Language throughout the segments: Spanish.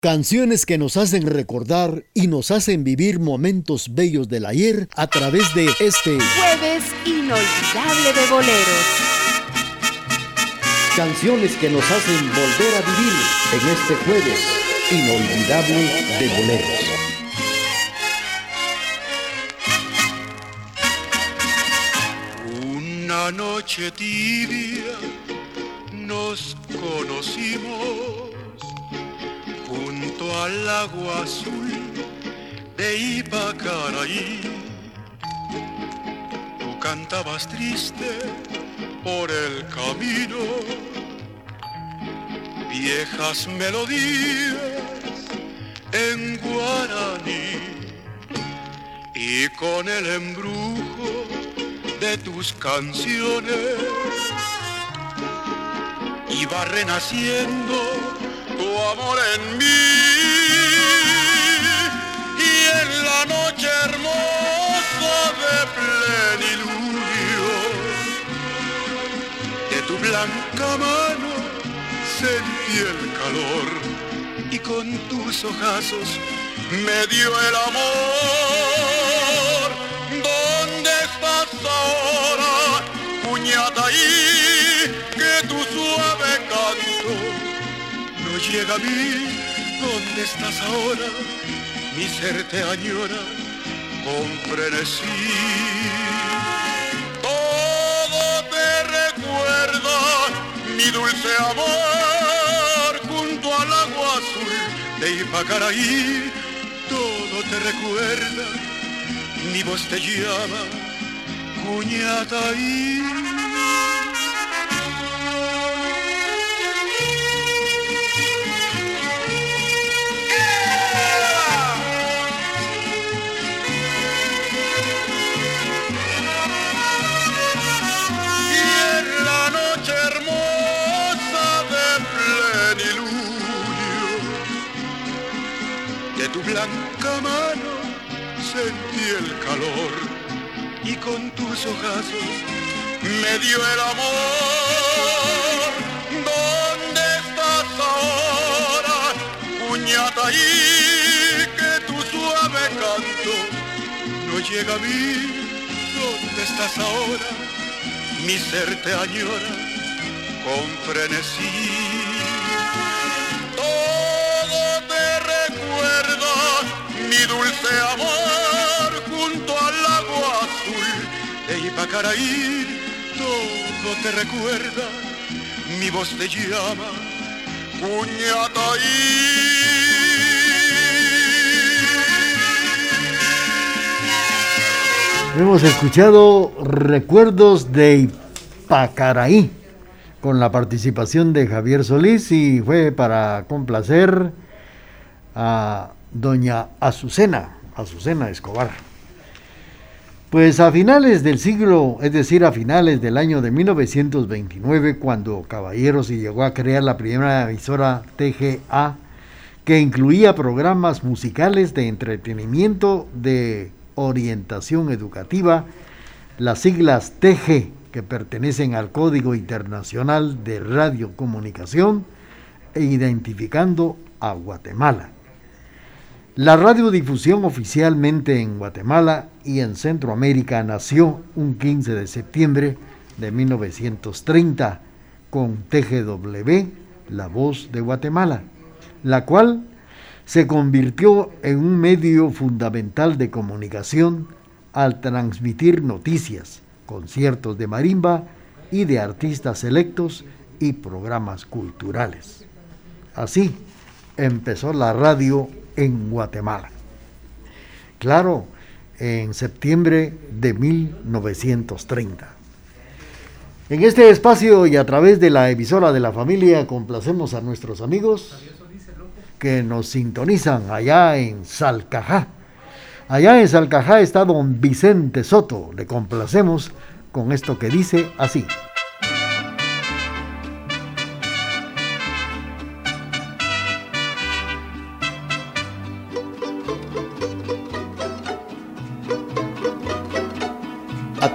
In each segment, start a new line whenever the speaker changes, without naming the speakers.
Canciones que nos hacen recordar y nos hacen vivir momentos bellos del ayer a través de este
jueves inolvidable de boleros.
Canciones que nos hacen volver a vivir en este jueves inolvidable de boleros.
Una noche tibia nos conocimos junto al agua azul de Ipacaraí. Tú cantabas triste por el camino, viejas melodías en guaraní y con el embrujo de tus canciones iba renaciendo tu amor en mí y en la noche hermosa de plenilunio de tu blanca mano sentí el calor y con tus ojazos me dio el amor. Llega a mí. ¿Dónde estás ahora? Mi ser te añora con. Todo te recuerda, mi dulce amor, junto al agua azul de Ipacaraí. Todo te recuerda, mi voz te llama, cuñataí. Y el calor y con tus ojazos me dio el amor. ¿Dónde estás ahora, puñataí? Que tu suave canto no llega a mí. ¿Dónde estás ahora? Mi ser te añora con frenesí. Todo te recuerda, mi dulce amor, de Ipacaraí. Todo te recuerda, mi voz te llama, Puñataí.
Hemos escuchado Recuerdos de Ipacaraí con la participación de Javier Solís y fue para complacer a doña Azucena, Azucena Escobar. Pues a finales del siglo, es decir, a finales del año de 1929, cuando Caballero se llegó a crear la primera emisora TGA, que incluía programas musicales de entretenimiento, de orientación educativa, las siglas TG, que pertenecen al Código Internacional de Radiocomunicación, e identificando a Guatemala. La radiodifusión oficialmente en Guatemala y en Centroamérica nació un 15 de septiembre de 1930 con TGW, La Voz de Guatemala, la cual se convirtió en un medio fundamental de comunicación al transmitir noticias, conciertos de marimba y de artistas selectos y programas culturales. Así empezó la radio en Guatemala. Claro, en septiembre de 1930. En este espacio y a través de la emisora de la familia complacemos a nuestros amigos que nos sintonizan allá en Salcajá. Allá en Salcajá está don Vicente Soto. Le complacemos con esto que dice así.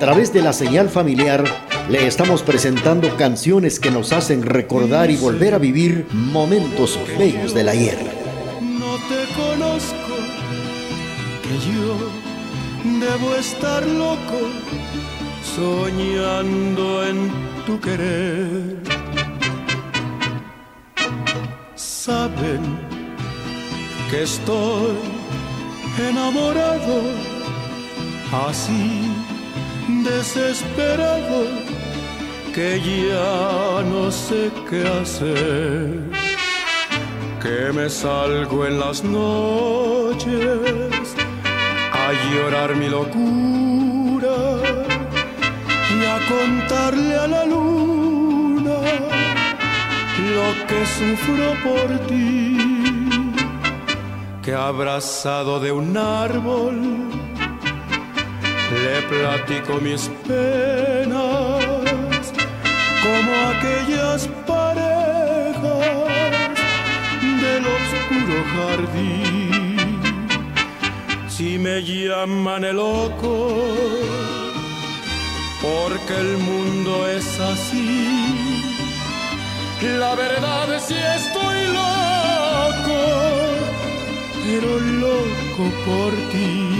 Través de la señal familiar le estamos presentando canciones que nos hacen recordar y volver a vivir momentos bellos del ayer.
no te conozco, que yo debo estar loco soñando en tu querer. Saben que estoy enamorado, así desesperado, que ya no sé qué hacer. Que me salgo en las noches a llorar mi locura y a contarle a la luna lo que sufro por ti, que abrazado de un árbol le platico mis penas como aquellas jardín. Si me llaman el loco, porque el mundo es así. La verdad es si estoy loco, pero loco por ti.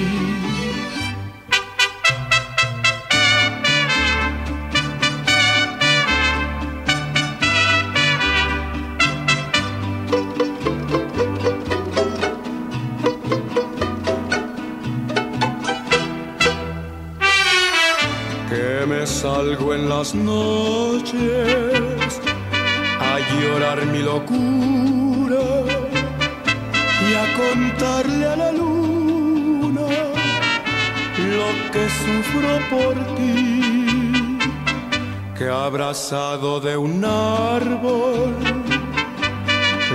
Salgo en las noches a llorar mi locura y a contarle a la luna lo que sufro por ti, que abrazado de un árbol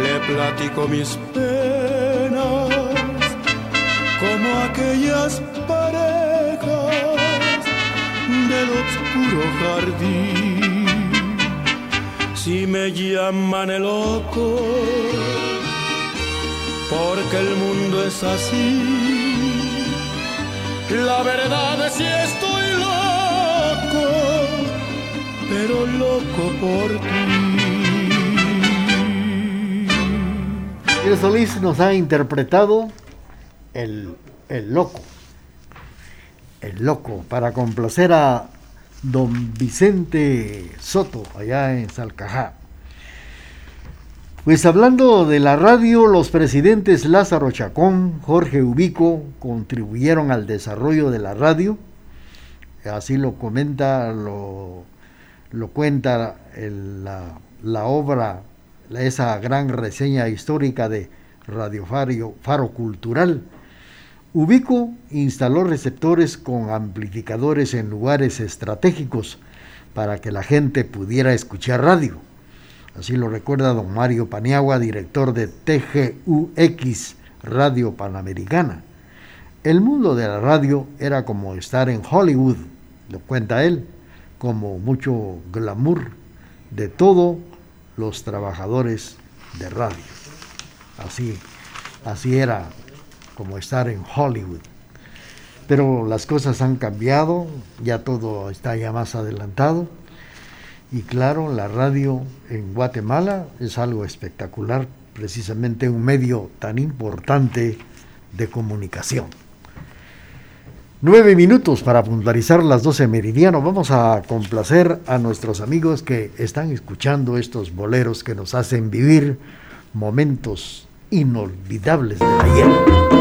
le platico mis penas como aquellas jardín. Si me llaman el loco, porque el mundo es así. La verdad es si estoy loco, pero loco por ti.
El Solís nos ha interpretado el loco el loco, para complacer a don Vicente Soto, allá en Salcajá. Pues hablando de la radio, los presidentes Lázaro Chacón, Jorge Ubico contribuyeron al desarrollo de la radio. Así lo comenta, lo, lo cuenta la, la, obra, esa gran reseña histórica de Radio Faro Cultural Ubico instaló receptores con amplificadores en lugares estratégicos para que la gente pudiera escuchar radio. Así lo recuerda don Mario Paniagua, director de TGUX Radio Panamericana. El mundo de la radio era como estar en Hollywood, lo cuenta él, como mucho glamour de todos los trabajadores de radio. Así, así era como estar en Hollywood. Pero las cosas han cambiado, ya todo está ya más adelantado. Y claro, la radio en Guatemala es algo espectacular, precisamente un medio tan importante de comunicación. Nueve minutos para puntualizar las doce meridiano. Vamos a complacer a nuestros amigos que están escuchando estos boleros que nos hacen vivir momentos inolvidables del ayer.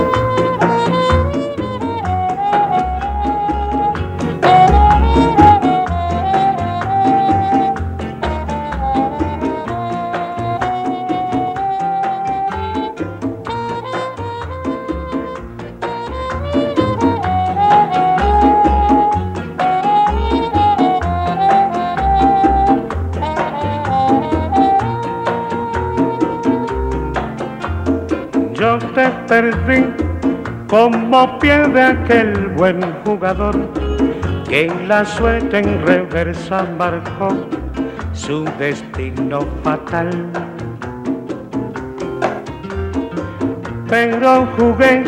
Como pierde aquel buen jugador que en la suerte en reversa marcó su destino fatal. Pero jugué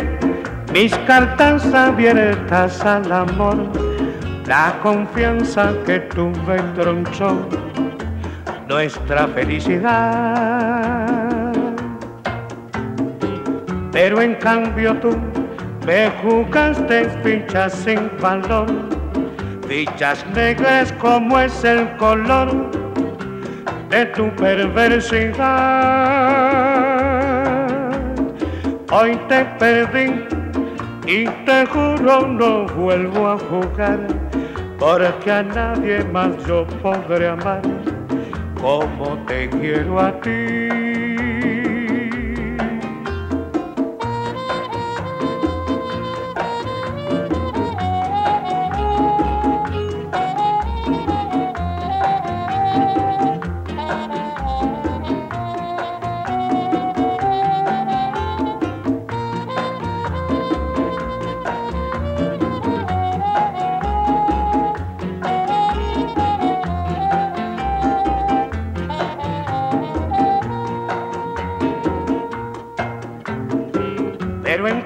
mis cartas abiertas al amor, la confianza que tuve tronchó nuestra felicidad. Pero en cambio tú me jugaste fichas sin valor, fichas negras como es el color de tu perversidad. Hoy te perdí y te juro no vuelvo a jugar, porque a nadie más yo podré amar como te quiero a ti.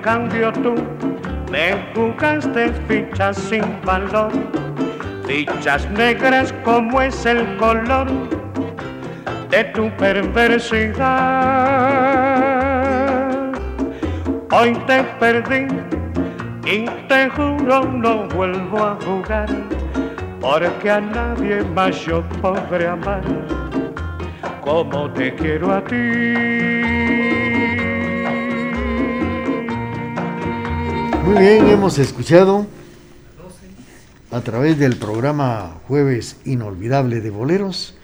Cambio tú me jugaste fichas sin valor, fichas negras como es el color de tu perversidad. Hoy te perdí y te juro no vuelvo a jugar, porque a nadie más yo podré amar como te quiero a ti.
Muy bien, hemos escuchado a través del programa Jueves Inolvidable de Boleros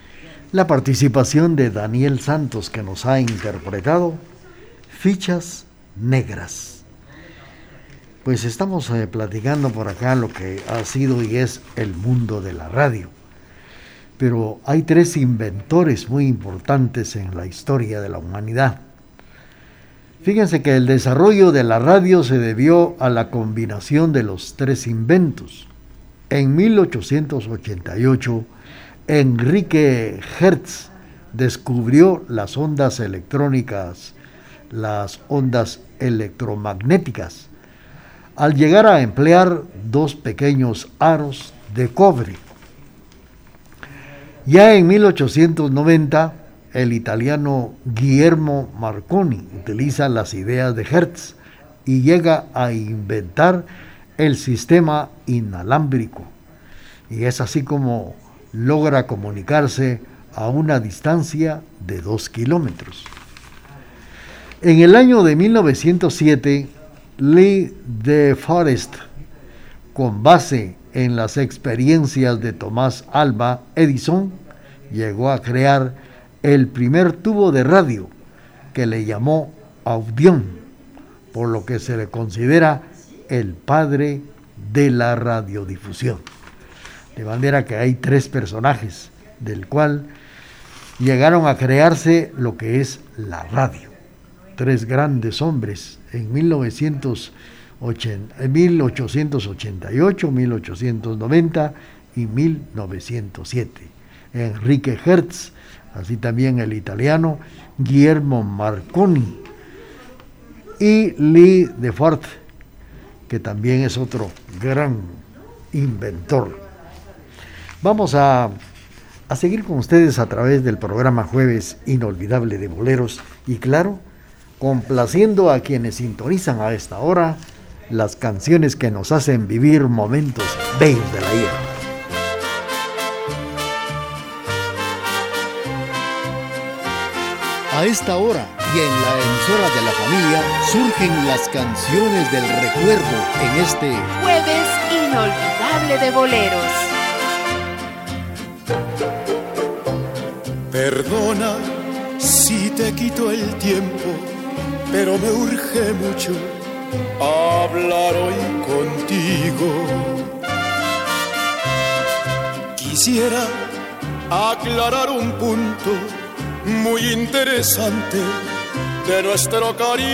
la participación de Daniel Santos que nos ha interpretado Fichas Negras. Pues estamos eh, platicando por acá lo que ha sido y es el mundo de la radio. Pero hay tres inventores muy importantes en la historia de la humanidad. Fíjense que el desarrollo de la radio se debió a la combinación de los tres inventos. En 1888, Enrique Hertz descubrió las ondas electrónicas, las ondas electromagnéticas, al llegar a emplear dos pequeños aros de cobre. Ya en 1890, el italiano Guillermo Marconi utiliza las ideas de Hertz y llega a inventar el sistema inalámbrico. Y es así como logra comunicarse a una distancia de dos kilómetros. En el año de 1907, Lee de Forest, con base en las experiencias de Tomás Alba Edison, llegó a crear el primer tubo de radio que le llamó Audión, por lo que se le considera el padre de la radiodifusión. De manera que hay tres personajes del cual llegaron a crearse lo que es la radio. Tres grandes hombres en 1888, 1890 y 1907. Enrique Hertz, así también el italiano Guillermo Marconi y Lee de Fort, que también es otro gran inventor. Vamos a, a seguir con ustedes a través del programa Jueves Inolvidable de Boleros y claro, complaciendo a quienes sintonizan a esta hora las canciones que nos hacen vivir momentos bellos de la vida. A esta hora y en la emisora de la familia surgen las canciones del recuerdo en este
jueves inolvidable de boleros.
Perdona si te quito el tiempo, pero me urge mucho hablar hoy contigo. Quisiera aclarar un punto muy interesante de nuestro cariño.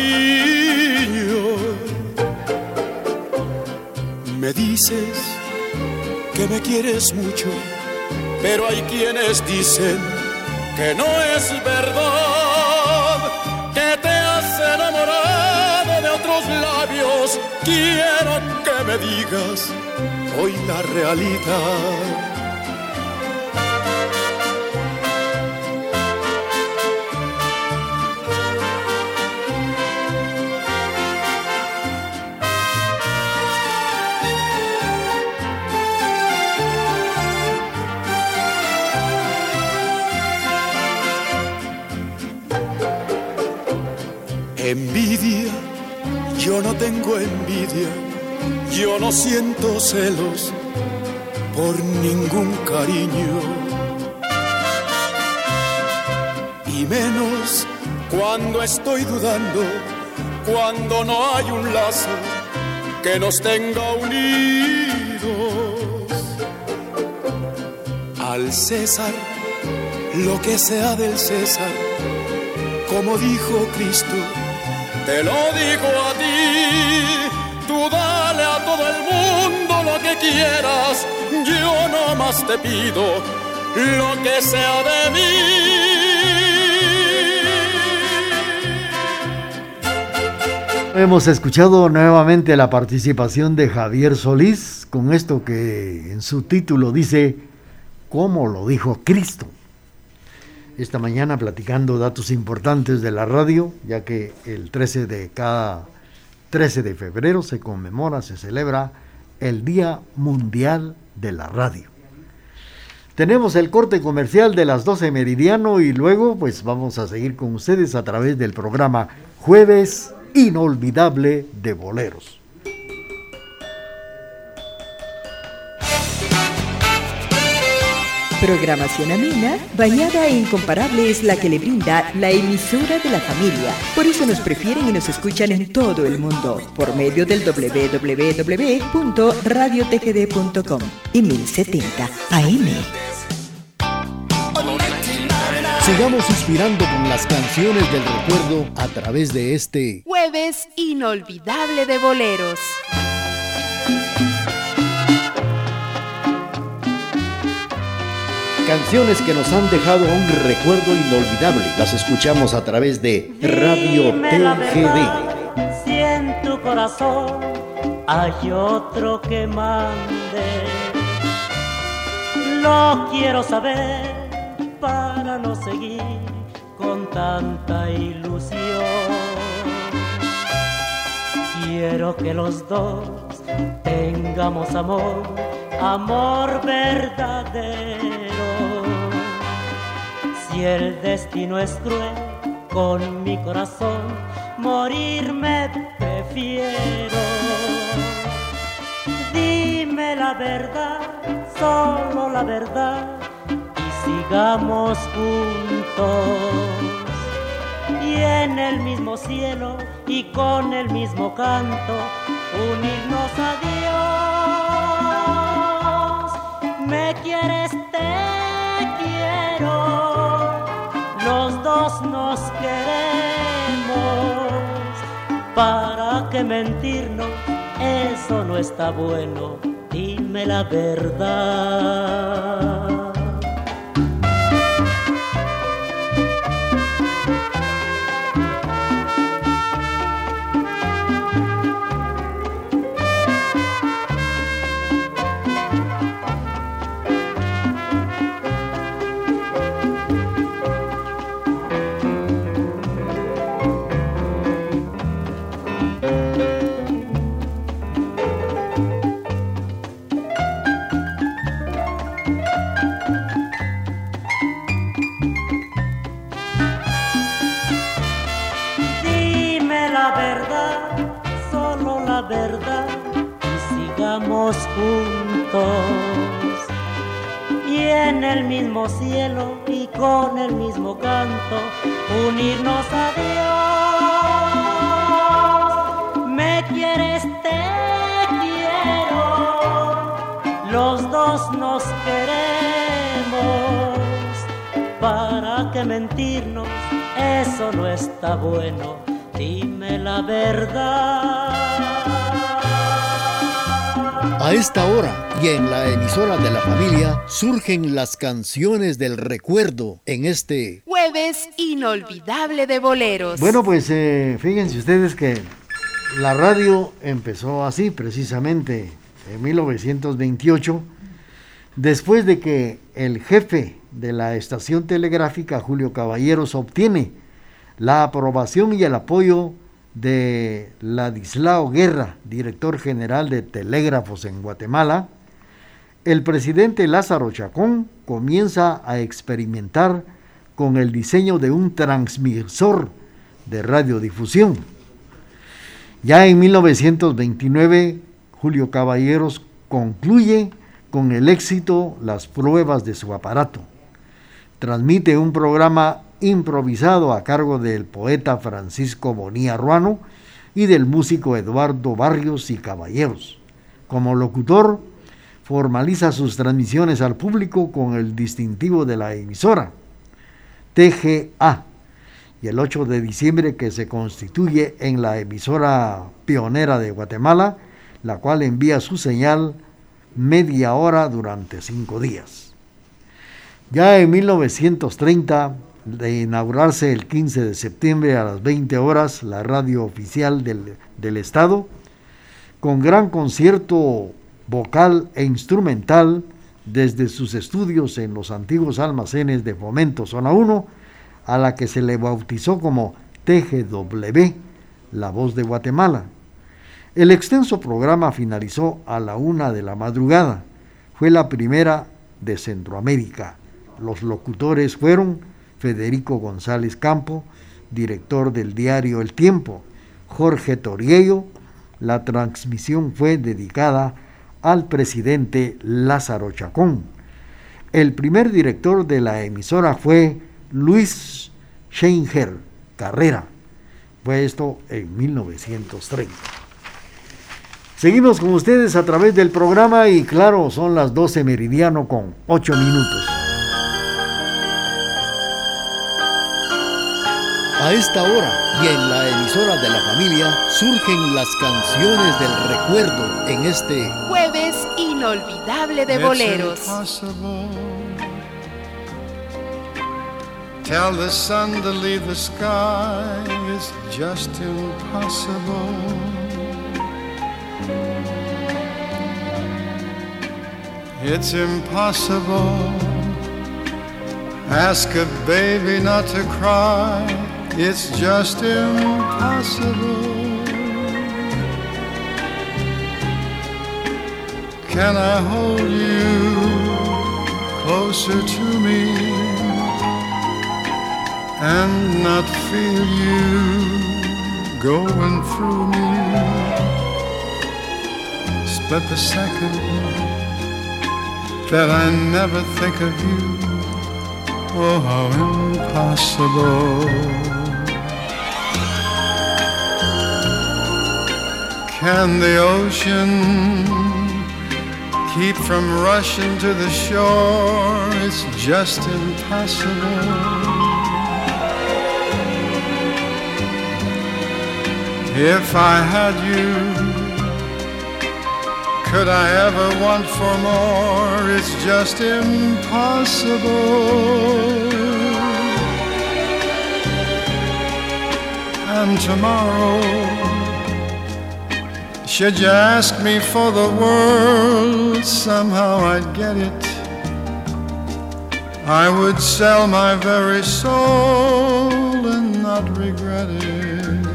Me dices que me quieres mucho, pero hay quienes dicen que no es verdad, que te has enamorado de otros labios. Quiero que me digas hoy la realidad. Envidia, yo no tengo envidia, yo no siento celos por ningún cariño. Y menos cuando estoy dudando, cuando no hay un lazo que nos tenga unidos. Al César, lo que sea del César, como dijo Cristo, te lo digo a ti, tú dale a todo el mundo lo que quieras, yo no más te pido lo que sea de mí.
Hemos escuchado nuevamente la participación de Javier Solís con esto que en su título dice, ¿cómo lo dijo Cristo? Esta mañana platicando datos importantes de la radio, ya que el 13 de cada 13 de febrero se conmemora, se celebra el Día Mundial de la Radio. Tenemos el corte comercial de las 12 meridiano y luego pues vamos a seguir con ustedes a través del programa Jueves inolvidable de boleros.
Programación amena, bañada e incomparable es la que le brinda la emisora de la familia. Por eso nos prefieren y nos escuchan en todo el mundo por medio del www.radiotgd.com y 1070 AM.
Sigamos inspirando con las canciones del recuerdo a través de este
jueves inolvidable de boleros.
Canciones que nos han dejado un recuerdo inolvidable. Las escuchamos a través de Radio TGD.
Si en tu corazón hay otro que mande, lo quiero saber para no seguir con tanta ilusión. Quiero que los dos tengamos amor, amor verdadero. Si el destino es cruel con mi corazón, morirme prefiero. Dime la verdad, solo la verdad sigamos juntos y en el mismo cielo y con el mismo canto unirnos a Dios. Me quieres, te quiero, dos nos queremos. ¿Para que mentirnos? Eso no está bueno, dime la verdad. Cielo y con el mismo canto unirnos a Dios. Me quieres, te quiero, los dos nos queremos. ¿Para que mentirnos? Eso no está bueno, dime la verdad.
A esta hora y en la emisora de la familia surgen las canciones del recuerdo en este
jueves inolvidable de boleros.
Bueno, pues eh, fíjense ustedes que la radio empezó así precisamente en 1928, después de que el jefe de la estación telegráfica, Julio Caballeros, obtiene la aprobación y el apoyo de Ladislao Guerra, director general de Telégrafos en Guatemala, el presidente Lázaro Chacón comienza a experimentar con el diseño de un transmisor de radiodifusión. Ya en 1929, Julio Caballeros concluye con el éxito las pruebas de su aparato. Transmite un programa improvisado a cargo del poeta Francisco Bonía Ruano y del músico Eduardo Barrios y Caballeros. Como locutor, formaliza sus transmisiones al público con el distintivo de la emisora, TGA, y el 8 de diciembre que se constituye en la emisora pionera de Guatemala, la cual envía su señal media hora durante cinco días. Ya en 1930, de inaugurarse el 15 de septiembre a las 20 horas la radio oficial del, del Estado, con gran concierto vocal e instrumental desde sus estudios en los antiguos almacenes de Fomento Zona 1, a la que se le bautizó como TGW, la voz de Guatemala. El extenso programa finalizó a la una de la madrugada. Fue la primera de Centroamérica. Los locutores fueron Federico González Campo, director del diario El Tiempo, Jorge Toriello. La transmisión fue dedicada al presidente Lázaro Chacón. El primer director de la emisora fue Luis Scheinger Carrera. Fue esto en 1930. Seguimos con ustedes a través del programa y claro, son las 12 meridiano con 8 minutos.
A esta hora y en la emisora de la familia surgen las canciones del recuerdo en este
jueves inolvidable de boleros.
Tell the sun to leave the sky is just impossible. It's impossible. Ask a baby not to cry. It's just impossible. Can I hold you closer to me? and not feel you going through me. Split the second that I never think of you. Oh, how impossible. Can the ocean keep from rushing to the shore? It's just impossible. If I had you, could I ever want for more? It's just impossible. And tomorrow, should you ask me for the world, somehow I'd get it. I would sell my very soul and not regret it.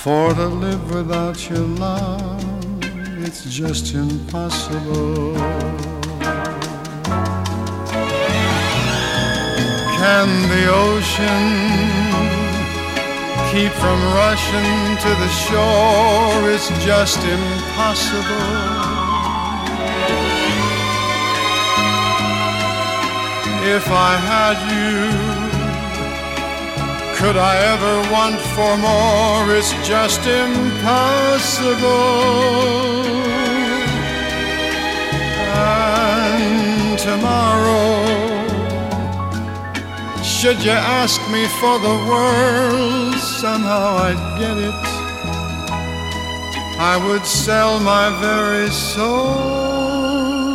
For to live without your love, it's just impossible. Can the ocean keep from rushing to the shore? It's just impossible. If I had you could I ever want for more? It's just impossible. And tomorrow, should you ask me for the world, somehow I'd get it. I would sell my very soul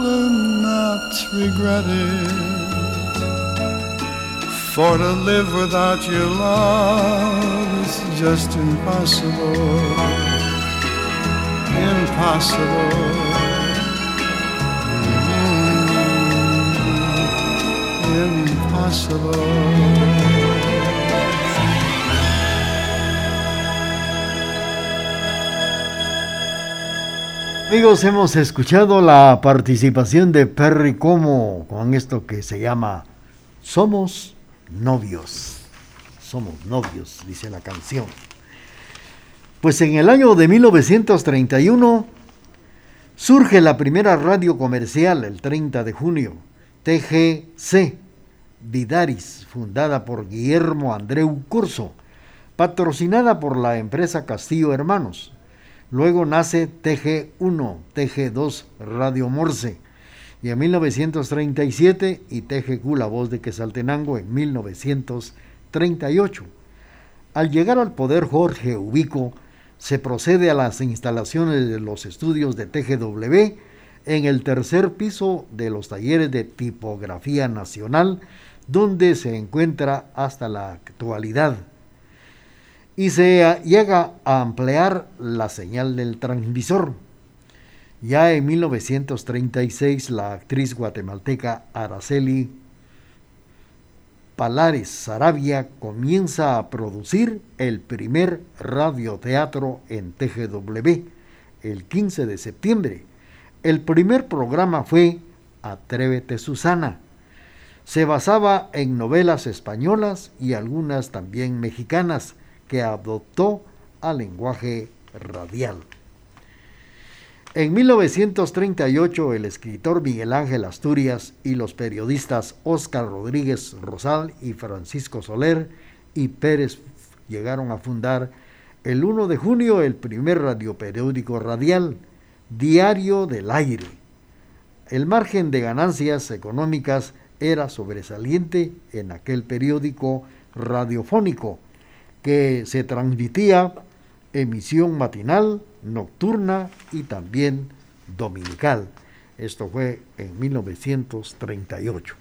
and not regret it. For to live without your love is just impossible. Impossible. Impossible.
Amigos, hemos escuchado la participación de Perry Como con esto que se llama Somos novios. somos novios, dice la canción. Pues en el año de 1931 surge la primera radio comercial, el 30 de junio, TGC Vidaris, fundada por Guillermo Andreu Curso, patrocinada por la empresa Castillo Hermanos. Luego nace TG1, TG2 Radio Morse, y en 1937 y TGQ La Voz de Quesaltenango en 1938. Al llegar al poder Jorge Ubico, se procede a las instalaciones de los estudios de TGW en el tercer piso de los talleres de tipografía nacional, donde se encuentra hasta la actualidad. Y se llega a ampliar la señal del transmisor. Ya en 1936 la actriz guatemalteca Araceli Palares Sarabia comienza a producir el primer radioteatro en TGW el 15 de septiembre. El primer programa fue Atrévete Susana. Se basaba en novelas españolas y algunas también mexicanas que adoptó al lenguaje radial. En 1938, el escritor Miguel Ángel Asturias y los periodistas Óscar Rodríguez Rosal y Francisco Soler y Pérez llegaron a fundar el 1 de junio el primer radioperiódico radial, Diario del Aire. El margen de ganancias económicas era sobresaliente en aquel periódico radiofónico que se transmitía emisión matinal, nocturna y también dominical. Esto fue en 1938.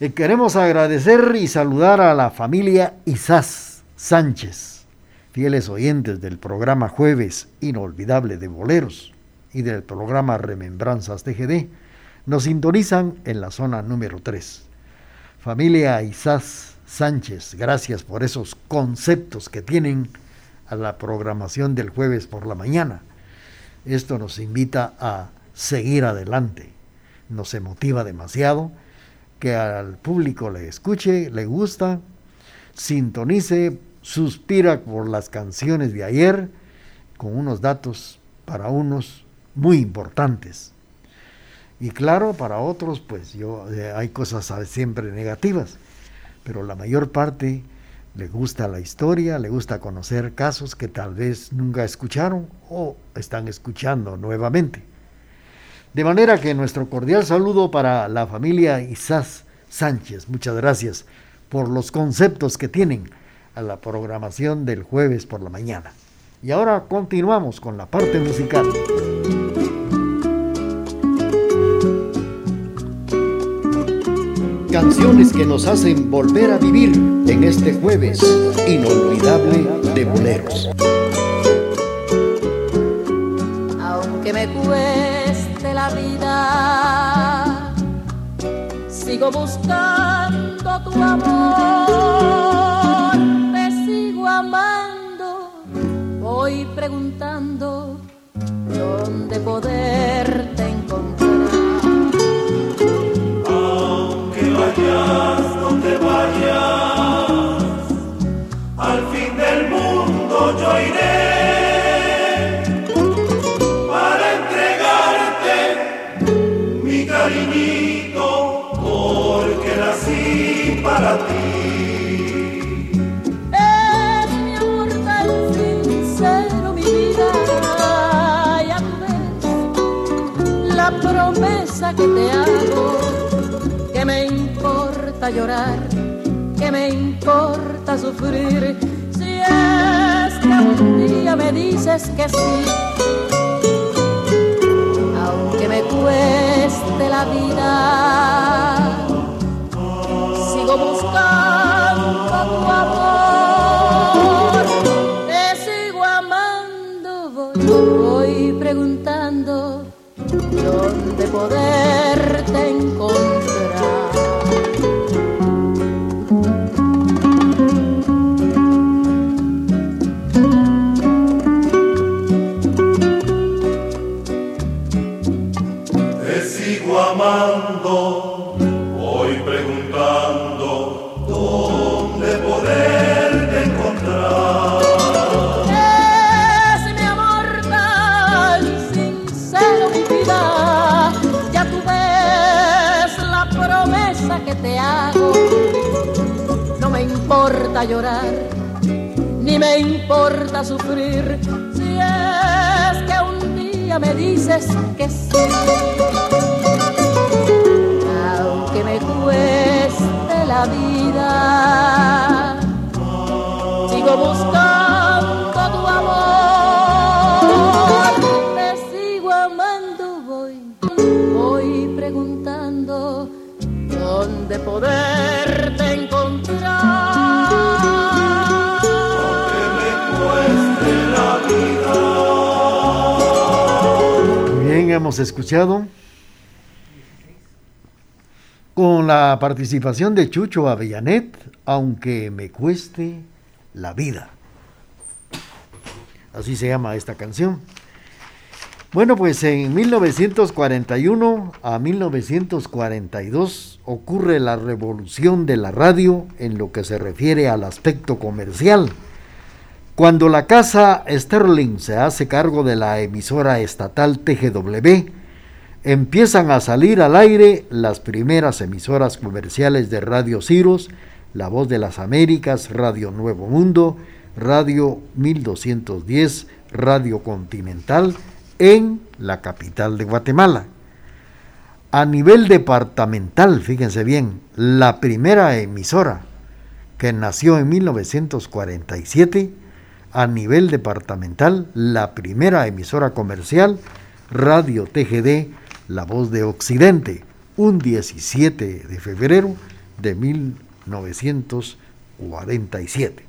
Y queremos agradecer y saludar a la familia Isás Sánchez, fieles oyentes del programa Jueves Inolvidable de Boleros y del programa Remembranzas TGD. Nos sintonizan en la zona número 3. Familia Isás Sánchez, gracias por esos conceptos que tienen a la programación del jueves por la mañana. Esto nos invita a seguir adelante, nos emotiva demasiado que al público le escuche, le gusta, sintonice, suspira por las canciones de ayer con unos datos para unos muy importantes. Y claro, para otros, pues yo eh, hay cosas siempre negativas, pero la mayor parte le gusta la historia, le gusta conocer casos que tal vez nunca escucharon o están escuchando nuevamente. De manera que nuestro cordial saludo para la familia Isás Sánchez. Muchas gracias por los conceptos que tienen a la programación del jueves por la mañana. Y ahora continuamos con la parte musical.
Canciones que nos hacen volver a vivir en este jueves inolvidable de boleros.
Aunque me cueste la vida, sigo buscando tu amor, te sigo amando, voy preguntando dónde poderte que te hago que me importa llorar, que me importa sufrir, si es que un día me dices que sí, aunque me cueste la vida, sigo buscando tu amor, sigo amando, voy preguntando dónde poderte encontrar.
Es mi amor
tan sincero, mi vida, ya tú ves la promesa que te hago. No me importa llorar, ni me importa sufrir, si es que un día me dices que sí la vida, sigo buscando tu amor, te sigo amando, voy, voy preguntando dónde poderte encontrar.
Muy bien, hemos escuchado con la participación de Chucho Avellanet, aunque me cueste la vida. Así se llama esta canción. Bueno, pues en 1941 a 1942 ocurre la revolución de la radio en lo que se refiere al aspecto comercial. Cuando la casa Sterling se hace cargo de la emisora estatal TGW, empiezan a salir al aire las primeras emisoras comerciales de Radio Ciros, La Voz de las Américas, Radio Nuevo Mundo, Radio 1210, Radio Continental, en la capital de Guatemala. A nivel departamental, fíjense bien, la primera emisora que nació en 1947, a nivel departamental, la primera emisora comercial, Radio TGD, La Voz de Occidente, un 17 de febrero de 1947.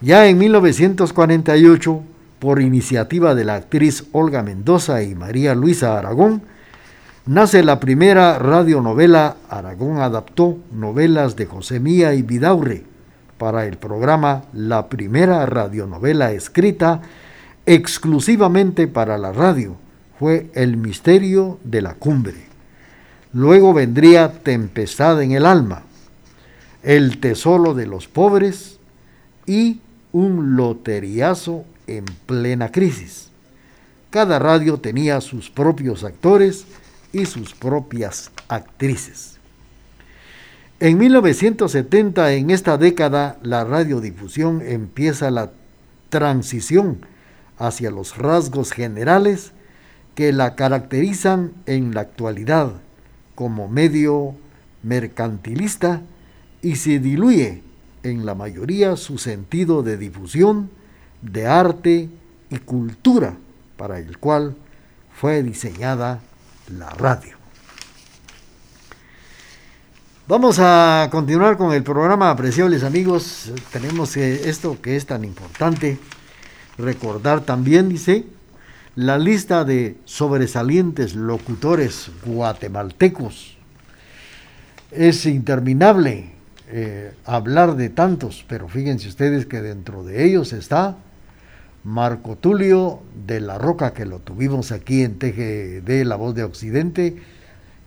Ya en 1948, por iniciativa de la actriz Olga Mendoza y María Luisa Aragón, nace la primera radionovela Aragón adaptó novelas de José Mía y Vidaurre para el programa La primera radionovela escrita exclusivamente para la radio fue El misterio de la cumbre. Luego vendría Tempestad en el alma, El tesoro de los pobres y Un loteriazo en plena crisis. Cada radio tenía sus propios actores y sus propias actrices. En 1970, en esta década, la radiodifusión empieza la transición hacia los rasgos generales que la caracterizan en la actualidad como medio mercantilista y se diluye en la mayoría su sentido de difusión, de arte y cultura para el cual fue diseñada la radio. Vamos a continuar con el programa, apreciables amigos. Tenemos esto que es tan importante. Recordar también, dice, la lista de sobresalientes locutores guatemaltecos. Es interminable eh, hablar de tantos, pero fíjense ustedes que dentro de ellos está Marco Tulio de la Roca, que lo tuvimos aquí en TGD, La Voz de Occidente,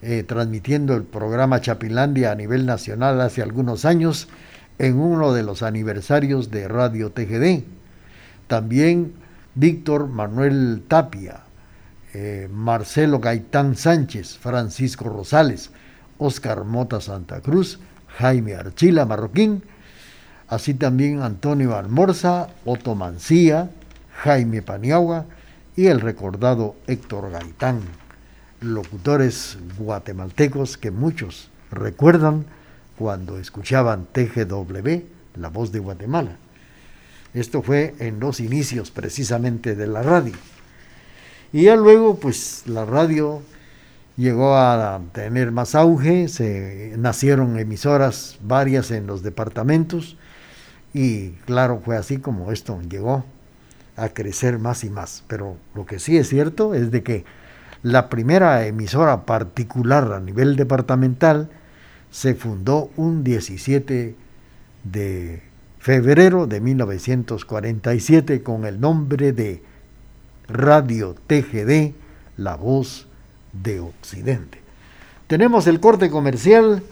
eh, transmitiendo el programa Chapilandia a nivel nacional hace algunos años en uno de los aniversarios de Radio TGD. También Víctor Manuel Tapia, eh, Marcelo Gaitán Sánchez, Francisco Rosales, Oscar Mota Santa Cruz, Jaime Archila Marroquín, así también Antonio Almorza, Otto Mancía, Jaime Paniagua y el recordado Héctor Gaitán, locutores guatemaltecos que muchos recuerdan cuando escuchaban TGW, la voz de Guatemala. Esto fue en los inicios precisamente de la radio. Y ya luego, pues la radio llegó a tener más auge, se nacieron emisoras varias en los departamentos y claro, fue así como esto llegó a crecer más y más. Pero lo que sí es cierto es de que la primera emisora particular a nivel departamental se fundó un 17 de febrero de 1947 con el nombre de Radio TGD, La Voz de Occidente. Tenemos el corte comercial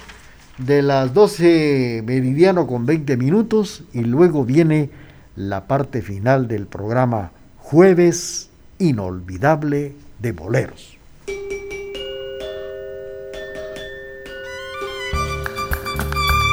de las 12 meridiano con 20 minutos y luego viene la parte final del programa Jueves Inolvidable de Boleros.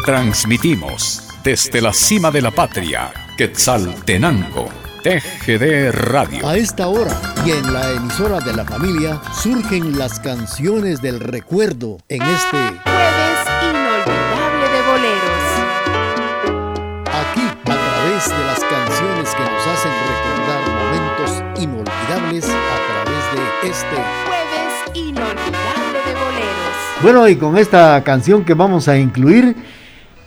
Transmitimos desde la cima de la patria, Quetzaltenango, TGD Radio.
A esta hora y en la emisora de la familia surgen las canciones del recuerdo en este
Jueves inolvidable de boleros.
Aquí, a través de las canciones que nos hacen recordar momentos inolvidables a través de este
Jueves inolvidable de boleros.
Bueno, y con esta canción que vamos a incluir,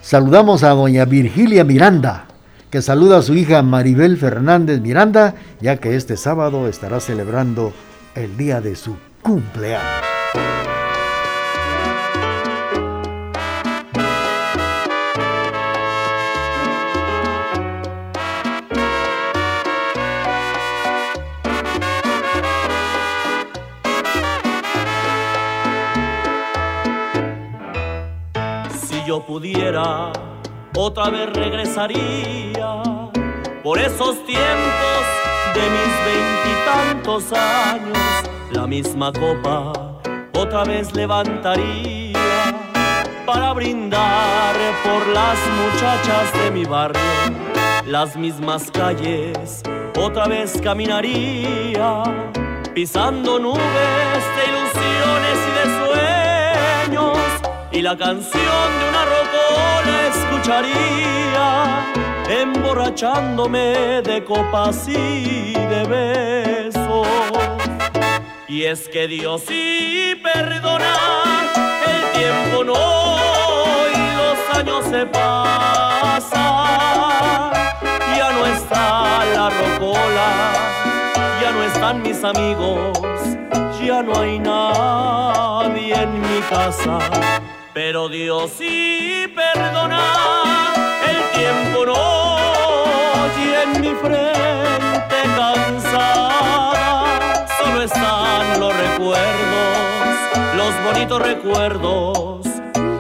saludamos a doña Virgilia Miranda, que saluda a su hija Maribel Fernández Miranda, ya que este sábado estará celebrando el día de su cumpleaños.
Otra vez regresaría por esos tiempos de mis veintitantos años. La misma copa otra vez levantaría para brindar por las muchachas de mi barrio. Las mismas calles otra vez caminaría pisando nubes de ilusiones y de y la canción de una rocola escucharía, emborrachándome de copas y de besos. Y es que Dios sí perdona, el tiempo no y los años se pasan. Ya no está la rocola, ya no están mis amigos, ya no hay nadie en mi casa. Pero Dios sí perdona, el tiempo no y en mi frente cansada solo están los recuerdos, los bonitos recuerdos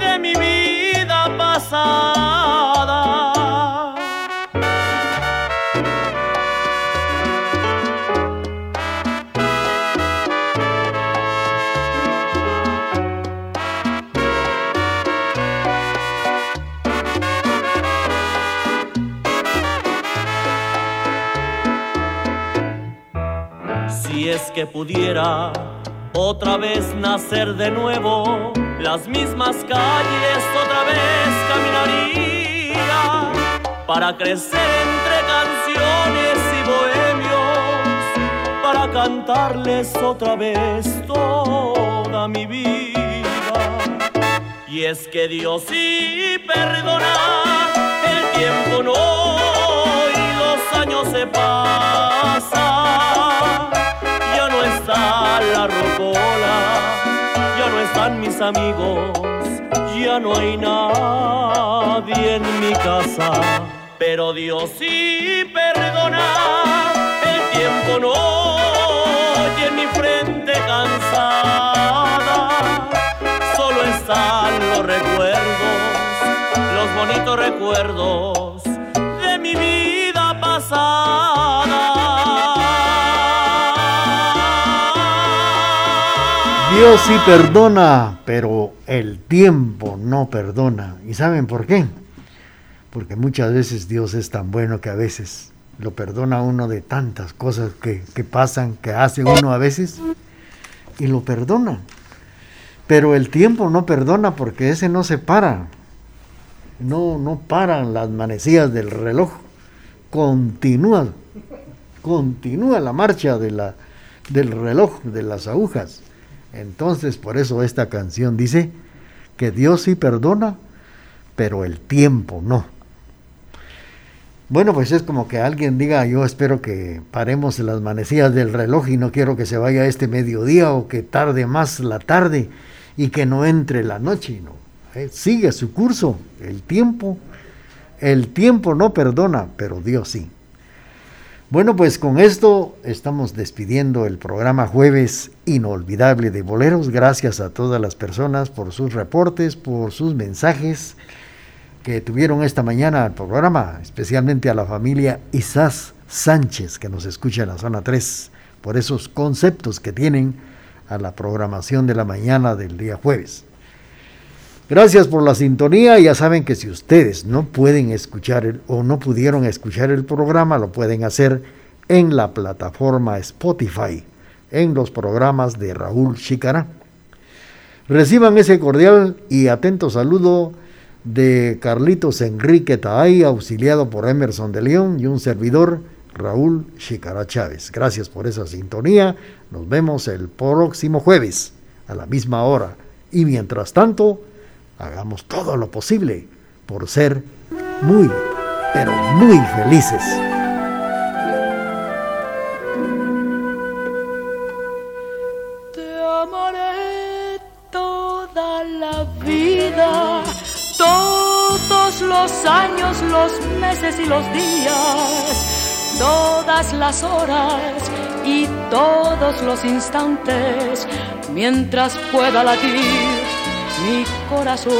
de mi vida pasada. Es que pudiera otra vez nacer de nuevo, las mismas calles otra vez caminaría para crecer entre canciones y bohemios, para cantarles otra vez toda mi vida. Y es que Dios sí perdona, el tiempo no y los años se pasan. Está la rocola, ya no están mis amigos, ya no hay nadie en mi casa. Pero Dios sí perdona, el tiempo no y en mi frente cansada solo están los recuerdos, los bonitos recuerdos
Dios sí perdona, pero el tiempo no perdona. ¿Y saben por qué? Porque muchas veces Dios es tan bueno que a veces lo perdona uno de tantas cosas que, que pasan, que hace uno a veces, y lo perdona. Pero el tiempo no perdona porque ese no se para. No, no paran las manecillas del reloj. Continúa, continúa la marcha de la, del reloj, de las agujas. Entonces, por eso esta canción dice que Dios sí perdona, pero el tiempo no. Bueno, pues es como que alguien diga, yo espero que paremos las manecillas del reloj y no quiero que se vaya este mediodía o que tarde más la tarde y que no entre la noche. No, Eh, sigue su curso, el tiempo, el tiempo no perdona, pero Dios sí. Bueno, pues con esto estamos despidiendo el programa Jueves Inolvidable de Boleros. Gracias a todas las personas por sus reportes, por sus mensajes que tuvieron esta mañana al programa, especialmente a la familia Isás Sánchez, que nos escucha en la zona 3, por esos conceptos que tienen a la programación de la mañana del día jueves. Gracias por la sintonía. Ya saben que si ustedes no pueden escuchar o no pudieron escuchar el programa, lo pueden hacer en la plataforma Spotify, en los programas de Raúl Chicará. Reciban ese cordial y atento saludo de Carlitos Enrique Taay, auxiliado por Emerson de León y un servidor, Raúl Chicara Chávez. Gracias por esa sintonía. Nos vemos el próximo jueves a la misma hora. Y mientras tanto, hagamos todo lo posible por ser muy, pero muy felices.
Te amaré toda la vida, todos los años, los meses y los días, todas las horas y todos los instantes, mientras pueda latir mi corazón.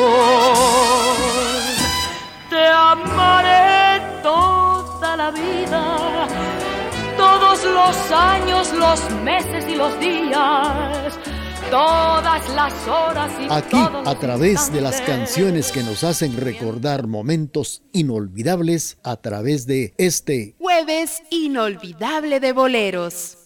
Te amaré toda la vida, todos los años, los meses y los días. Todas las horas y
Aquí, a través de las canciones que nos hacen recordar momentos inolvidables, a través de este
Jueves Inolvidable de Boleros.